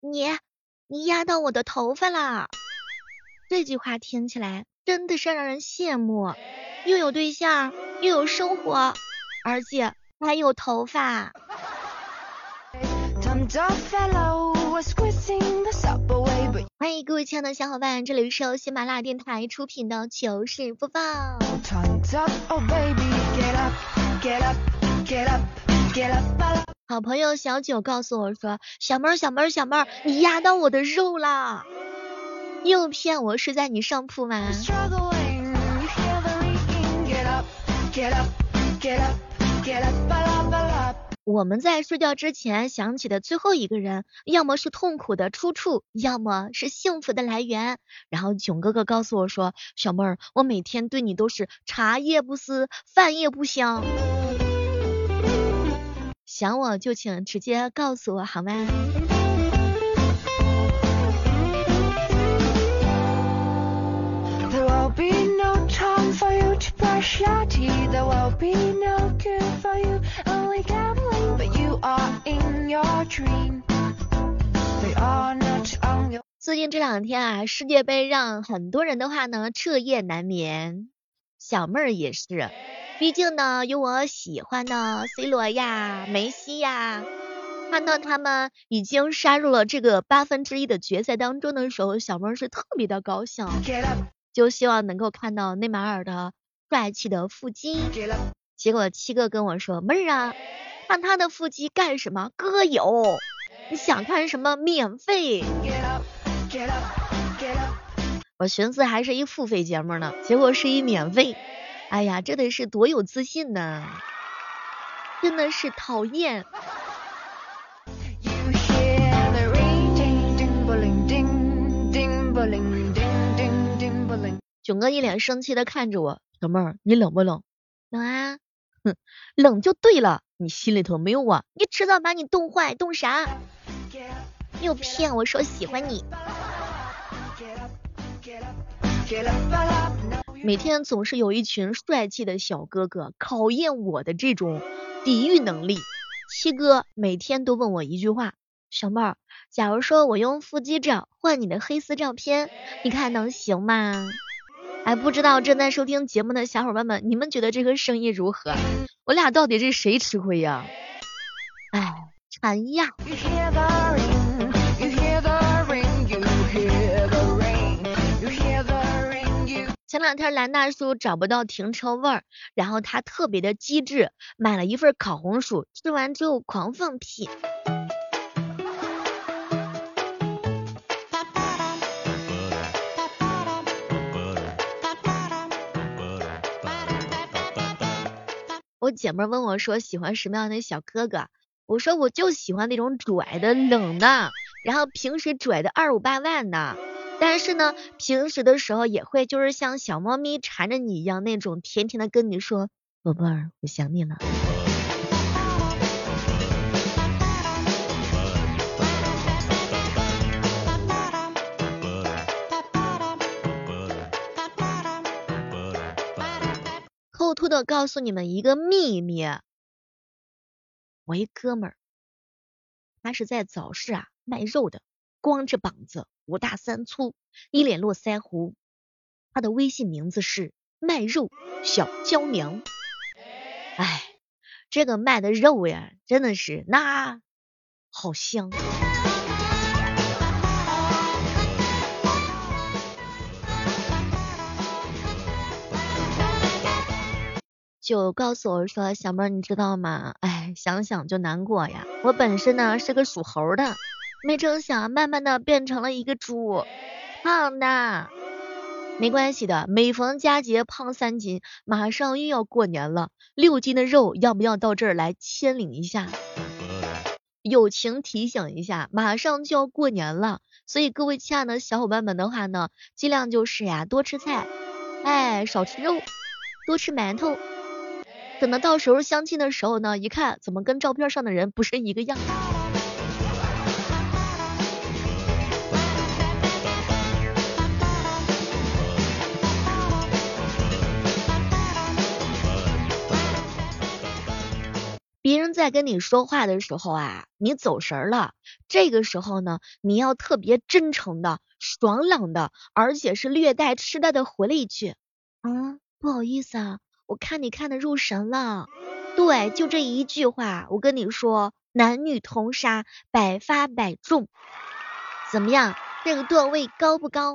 你你压到我的头发啦！这句话听起来真的是让人羡慕，又有对象，又有生活，而且还有头发。欢迎各位亲爱的小伙伴，这里是由喜马拉雅电台出品的糗事播报。好朋友小九告诉我说：“小妹儿，小妹儿，小妹儿，你压到我的肉啦！”又骗我是在你上铺吗？我们在睡觉之前想起的最后一个人，要么是痛苦的出处，要么是幸福的来源。然后囧哥哥告诉我说：“小妹儿，我每天对你都是茶叶不思，饭也不香。想我就请直接告诉我好吗？”最近这两天啊，世界杯让很多人的话呢彻夜难眠，小妹儿也是，毕竟呢有我喜欢的 C 罗呀、梅西呀，看到他们已经杀入了这个八分之一的决赛当中的时候，小妹儿是特别的高兴，就希望能够看到内马尔的帅气的腹肌。结果七哥跟我说，妹儿啊，看他的腹肌干什么？哥有，你想看什么？免费。我寻思还是一付费节目呢，结果是一免费。哎呀，这得是多有自信呢，真的是讨厌。囧哥一脸生气的看着我，小妹儿，你冷不冷？冷啊，哼，冷就对了，你心里头没有我，你迟早把你冻坏，冻啥？又骗我说喜欢你，每天总是有一群帅气的小哥哥考验我的这种抵御能力。七哥每天都问我一句话，小妹儿，假如说我用腹肌照换你的黑丝照片，你看能行吗？哎，不知道正在收听节目的小伙伴们，你们觉得这个生意如何？我俩到底是谁吃亏呀？哎，馋呀！前两天蓝大叔找不到停车位儿，然后他特别的机智，买了一份烤红薯，吃完之后狂放屁。我姐妹问我说喜欢什么样的小哥哥，我说我就喜欢那种拽的冷的，然后平时拽的二五八万的，但是呢平时的时候也会就是像小猫咪缠着你一样那种甜甜的跟你说宝贝儿我想你了。偷偷的告诉你们一个秘密，我一哥们儿，他是在早市啊卖肉的，光着膀子，五大三粗，一脸络腮胡，他的微信名字是卖肉小娇娘。哎，这个卖的肉呀，真的是那好香。就告诉我说，小妹儿你知道吗？哎，想想就难过呀。我本身呢是个属猴的，没成想慢慢的变成了一个猪，胖的。没关系的，每逢佳节胖三斤，马上又要过年了，六斤的肉要不要到这儿来牵领一下？友情提醒一下，马上就要过年了，所以各位亲爱的小伙伴们的话呢，尽量就是呀多吃菜，哎少吃肉，多吃馒头。等到到时候相亲的时候呢，一看怎么跟照片上的人不是一个样？别人在跟你说话的时候啊，你走神了，这个时候呢，你要特别真诚的、爽朗的，而且是略带痴呆的回了一句，啊，不好意思啊，我看你看的入神了。对，就这一句话，我跟你说，男女通杀，百发百中。怎么样，这个段位高不高？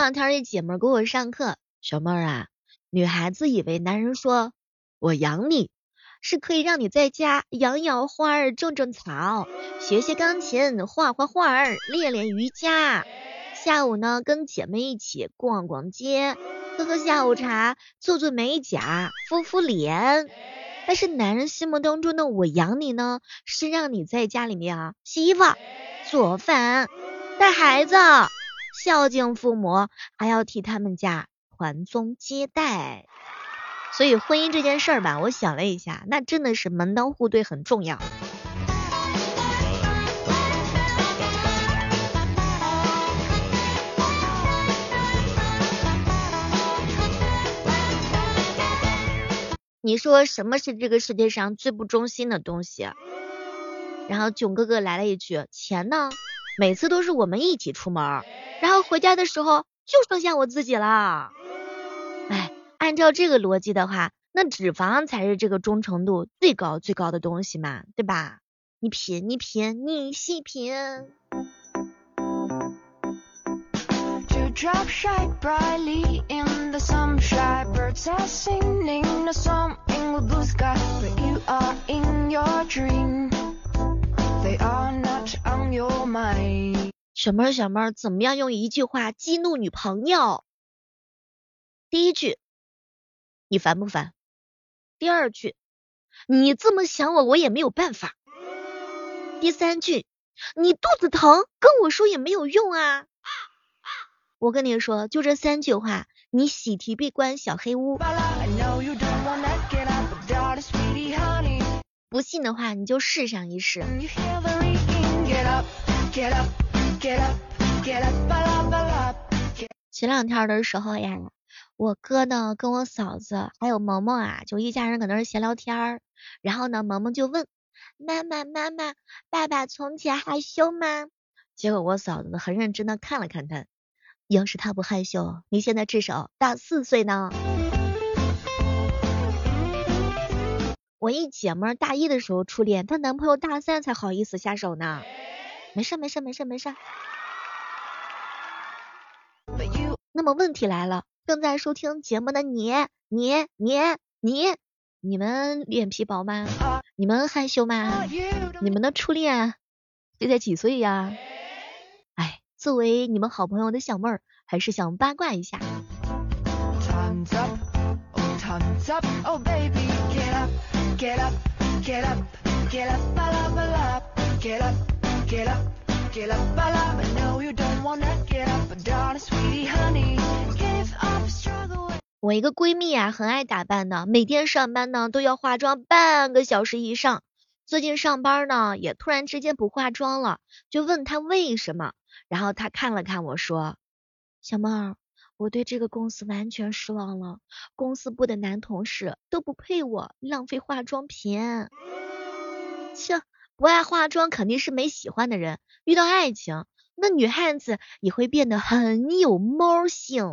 两天一姐们给我上课，小妹儿啊，女孩子以为男人说我养你。是可以让你在家养养花儿、种种草、学学钢琴、画画画儿、练练瑜伽。下午呢，跟姐妹一起逛逛街，喝喝下午茶，做做美甲，敷敷脸。但是男人心目当中的我养你呢，是让你在家里面啊洗衣服、做饭、带孩子、孝敬父母，还要替他们家传宗接代。所以婚姻这件事儿吧，我想了一下，那真的是门当户对很重要。你说什么是这个世界上最不忠心的东西？然后囧哥哥来了一句：钱呢？每次都是我们一起出门，然后回家的时候就剩下我自己了。哎。按照这个逻辑的话，那脂肪才是这个忠诚度最高最高的东西嘛，对吧？你品，你品，你细品。小妹儿，小妹儿，怎么样用一句话激怒女朋友？第一句。你烦不烦？第二句，你这么想我，我也没有办法。第三句，你肚子疼，跟我说也没有用啊。我跟你说，就这三句话，你喜提被关小黑屋。不信的话，你就试上一试。前两天的时候呀。我哥呢，跟我嫂子还有萌萌啊，就一家人搁那儿闲聊天儿。然后呢，萌萌就问妈妈：“妈妈，爸爸从前害羞吗？”结果我嫂子很认真的看了看他，要是他不害羞，你现在至少大四岁呢。我一姐们大一的时候初恋，她男朋友大三才好意思下手呢。没事没事没事没事。那么问题来了。正在收听节目的你，你，你，你，你们脸皮薄吗？你们害羞吗？你们的初恋现在几岁呀？哎，作为你们好朋友的小妹儿，还是想八卦一下。我一个闺蜜啊，很爱打扮的，每天上班呢都要化妆半个小时以上。最近上班呢，也突然之间不化妆了，就问她为什么。然后她看了看我说：“小妹儿，我对这个公司完全失望了，公司部的男同事都不配我，浪费化妆品。切，不爱化妆肯定是没喜欢的人，遇到爱情，那女汉子也会变得很有猫性。”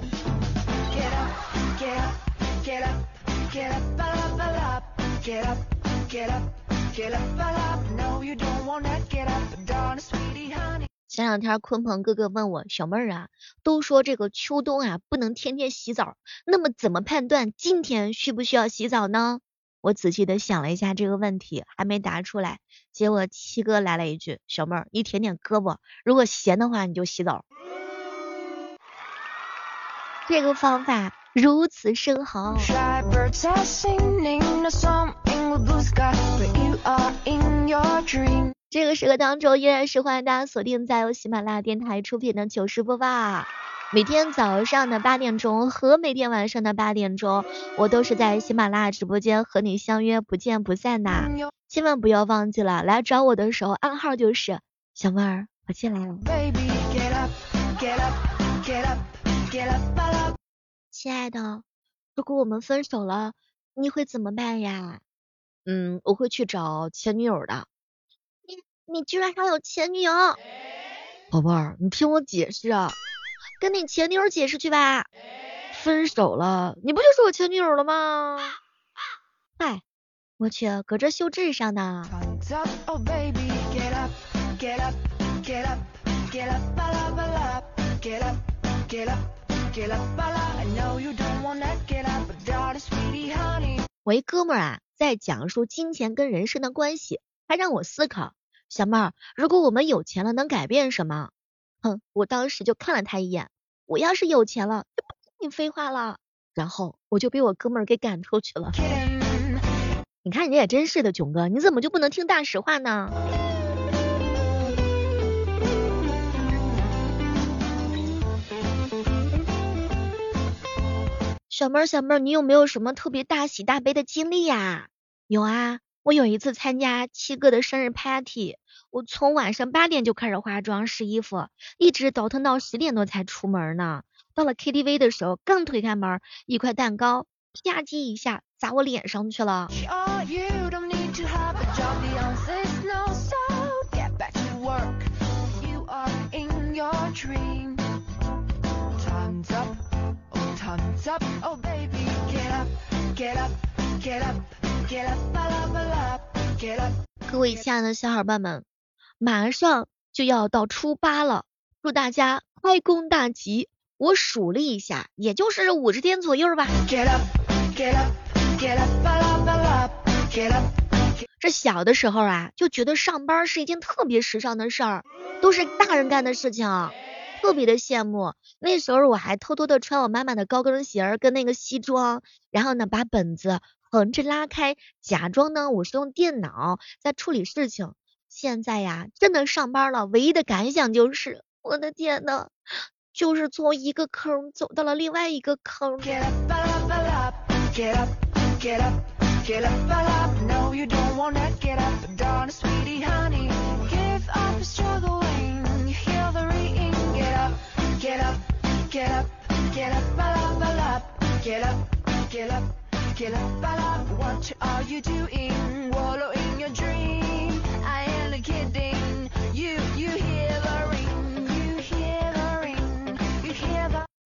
前两天鲲鹏哥哥问我小妹儿啊，都说这个秋冬啊不能天天洗澡，那么怎么判断今天需不需要洗澡呢？我仔细的想了一下这个问题，还没答出来。结果七哥来了一句：“小妹儿，你舔舔胳膊，如果咸的话你就洗澡。”这个方法。如此生好。这个时刻当中，依然是欢迎大家锁定在由喜马拉雅电台出品的糗事播报。每天早上的八点钟和每天晚上的八点钟，我都是在喜马拉雅直播间和你相约，不见不散的。千万不要忘记了，来找我的时候暗号就是小妹儿，我进来了。亲爱的，如果我们分手了，你会怎么办呀？嗯，我会去找前女友的。你居然还有前女友？宝贝儿，你听我解释啊，跟你前女友解释去吧。分手了，你不就是我前女友了吗？嗨，我去，搁这秀智商呢。我一哥们儿啊，在讲述金钱跟人生的关系，还让我思考，小妹儿，如果我们有钱了，能改变什么？哼，我当时就看了他一眼，我要是有钱了，就不跟你废话了。然后我就被我哥们儿给赶出去了。你看你也真是的，囧哥，你怎么就不能听大实话呢？小妹儿，小妹儿，你有没有什么特别大喜大悲的经历呀？有啊，我有一次参加七哥的生日 party，我从晚上八点就开始化妆试衣服，一直倒腾到十点多才出门呢。到了 KTV 的时候，刚推开门，一块蛋糕啪叽一下砸我脸上去了。各位亲爱的小伙伴们，马上就要到初八了，祝大家开工大吉！我数了一下，也就是五十天左右吧。这小的时候啊，就觉得上班是一件特别时尚的事儿，都是大人干的事情。特别的羡慕，那时候我还偷偷的穿我妈妈的高跟鞋跟那个西装，然后呢把本子横着拉开，假装呢我是用电脑在处理事情。现在呀，真的上班了，唯一的感想就是，我的天呐，就是从一个坑走到了另外一个坑。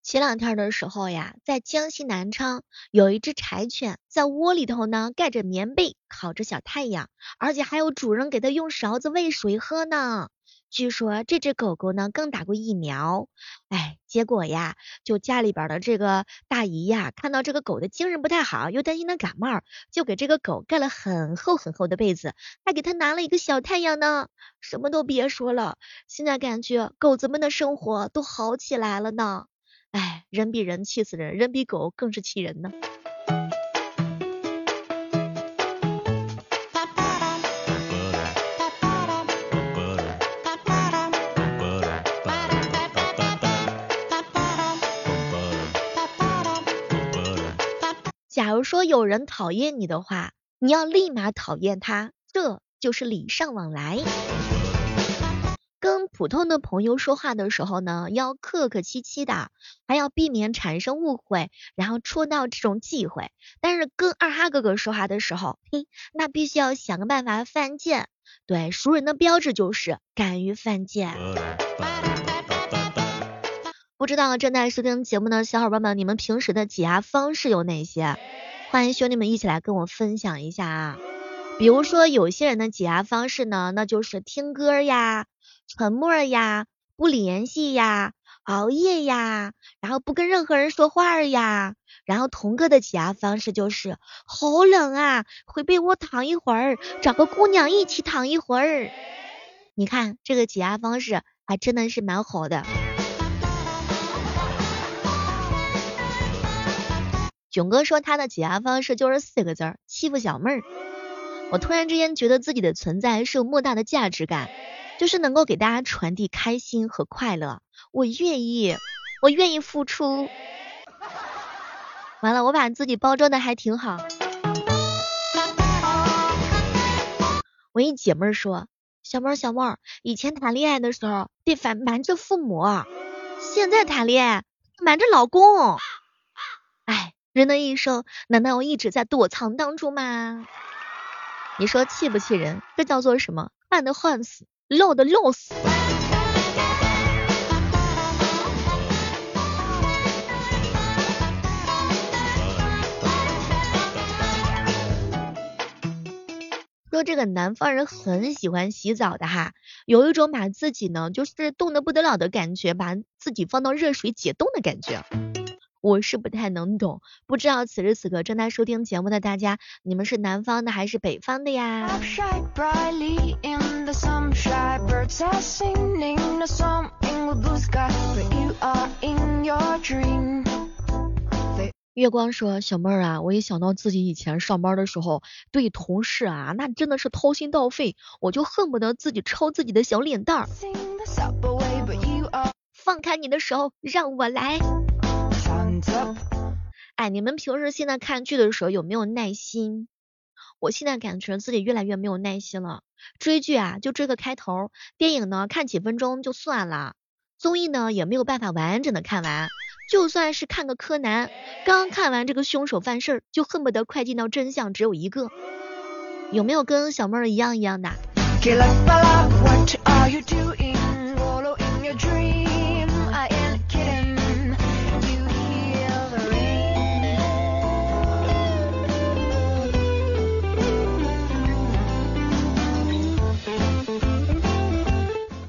前两天的时候呀，在江西南昌有一只柴犬在窝里头呢，盖着棉被，烤着小太阳，而且还有主人给它用勺子喂水喝呢。据说这只狗狗呢刚打过疫苗，哎，结果呀，就家里边的这个大姨呀，看到这个狗的精神不太好，又担心它感冒，就给这个狗盖了很厚很厚的被子，还给它拿了一个小太阳呢。什么都别说了，现在感觉狗子们的生活都好起来了呢。哎，人比人气死人，人比狗更是气人呢。假如说有人讨厌你的话，你要立马讨厌他，这就是礼尚往来。跟普通的朋友说话的时候呢，要客客气气的，还要避免产生误会，然后戳到这种忌讳。但是跟二哈哥哥说话的时候，嘿，那必须要想个办法犯贱。对，熟人的标志就是敢于犯贱。不知道正在收听节目的小伙伴们，你们平时的解压方式有哪些？欢迎兄弟们一起来跟我分享一下啊！比如说有些人的解压方式呢，那就是听歌呀、沉默呀、不联系呀、熬夜呀，然后不跟任何人说话呀。然后童哥的解压方式就是好冷啊，回被窝躺一会儿，找个姑娘一起躺一会儿。你看这个解压方式还真的是蛮好的。囧哥说他的解压方式就是四个字儿：欺负小妹儿。我突然之间觉得自己的存在是有莫大的价值感，就是能够给大家传递开心和快乐。我愿意，我愿意付出。完了，我把自己包装的还挺好。我一姐妹说，小妹儿小妹儿，以前谈恋爱的时候得反瞒着父母。现在谈恋爱瞒着老公。人的一生难道要一直在躲藏当中吗？你说气不气人？这叫做什么？旱的旱死，漏的漏死。说这个南方人很喜欢洗澡的哈，有一种把自己呢就是冻得不得了的感觉，把自己放到热水解冻的感觉。我是不太能懂，不知道此时此刻正在收听节目的大家，你们是南方的还是北方的呀？月光说：“小妹儿啊，我一想到自己以前上班的时候，对同事啊，那真的是掏心掏肺，我就恨不得自己抽自己的小脸蛋儿。放开你的手，让我来。哎，你们平时现在看剧的时候有没有耐心？我现在感觉自己越来越没有耐心了。追剧啊，就追个开头；电影呢，看几分钟就算了；综艺呢，也没有办法完整的看完。”就算是看个柯南，刚看完这个凶手犯事儿，就恨不得快进到真相只有一个。有没有跟小妹儿一样一样的？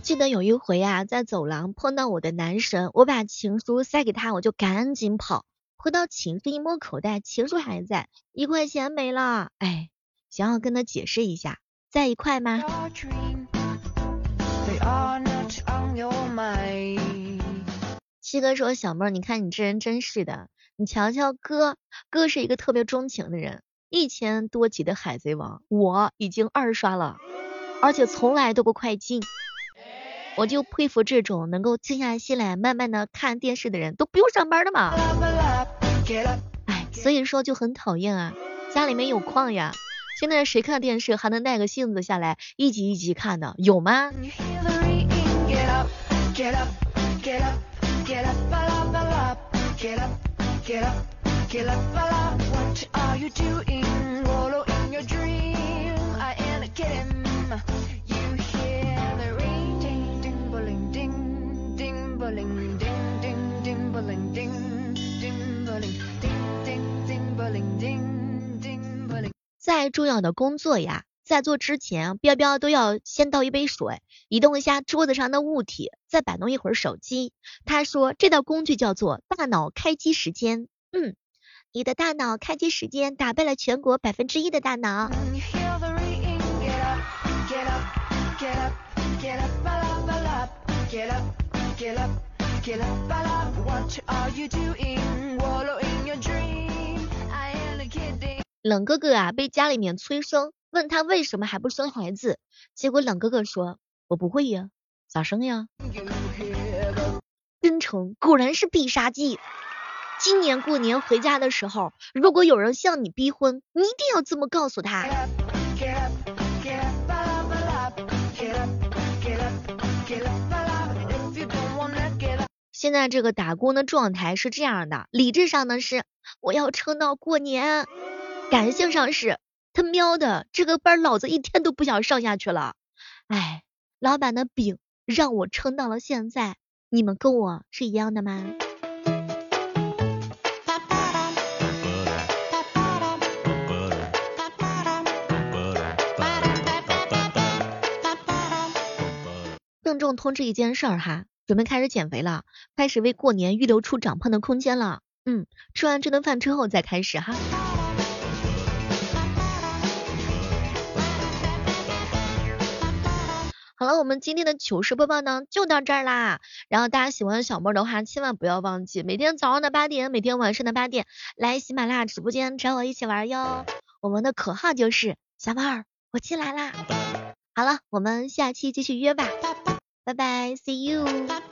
记得有一回啊，在走廊碰到我的男神，我把情书塞给他，我就赶紧跑。回到寝室一摸口袋，情书还在，一块钱没了。哎，想要跟他解释一下，在一块吗？七哥说小妹儿，你看你这人真是的，你瞧瞧哥，哥是一个特别钟情的人，一千多集的海贼王，我已经二刷了，而且从来都不快进。我就佩服这种能够静下心来慢慢的看电视的人，都不用上班的嘛。哎，所以说就很讨厌啊，家里面有矿呀。现在谁看电视还能耐个性子下来一集一集看的，有吗？再重要的工作呀，在做之前，彪彪都要先倒一杯水，移动一下桌子上的物体，再摆弄一会儿手机。他说这道工具叫做大脑开机时间。嗯，你的大脑开机时间打败了全国百分之一的大脑。冷哥哥啊，被家里面催生，问他为什么还不生孩子，结果冷哥哥说：“我不会呀，咋生呀？”真诚果然是必杀技。今年过年回家的时候，如果有人向你逼婚，你一定要这么告诉他。现在这个打工的状态是这样的，理智上呢是我要撑到过年。感性上是他喵的，这个班老子一天都不想上下去了。哎，老板的饼让我撑到了现在，你们跟我是一样的吗？郑重通知一件事儿哈，准备开始减肥了，开始为过年预留出长胖的空间了。嗯，吃完这顿饭之后再开始哈。好了，我们今天的糗事播报呢就到这儿啦。然后大家喜欢小妹的话，千万不要忘记每天早上的八点，每天晚上的八点来喜马拉雅直播间找我一起玩哟。我们的口号就是小妹儿，我进来啦。好了，我们下期继续约吧，拜拜，See you。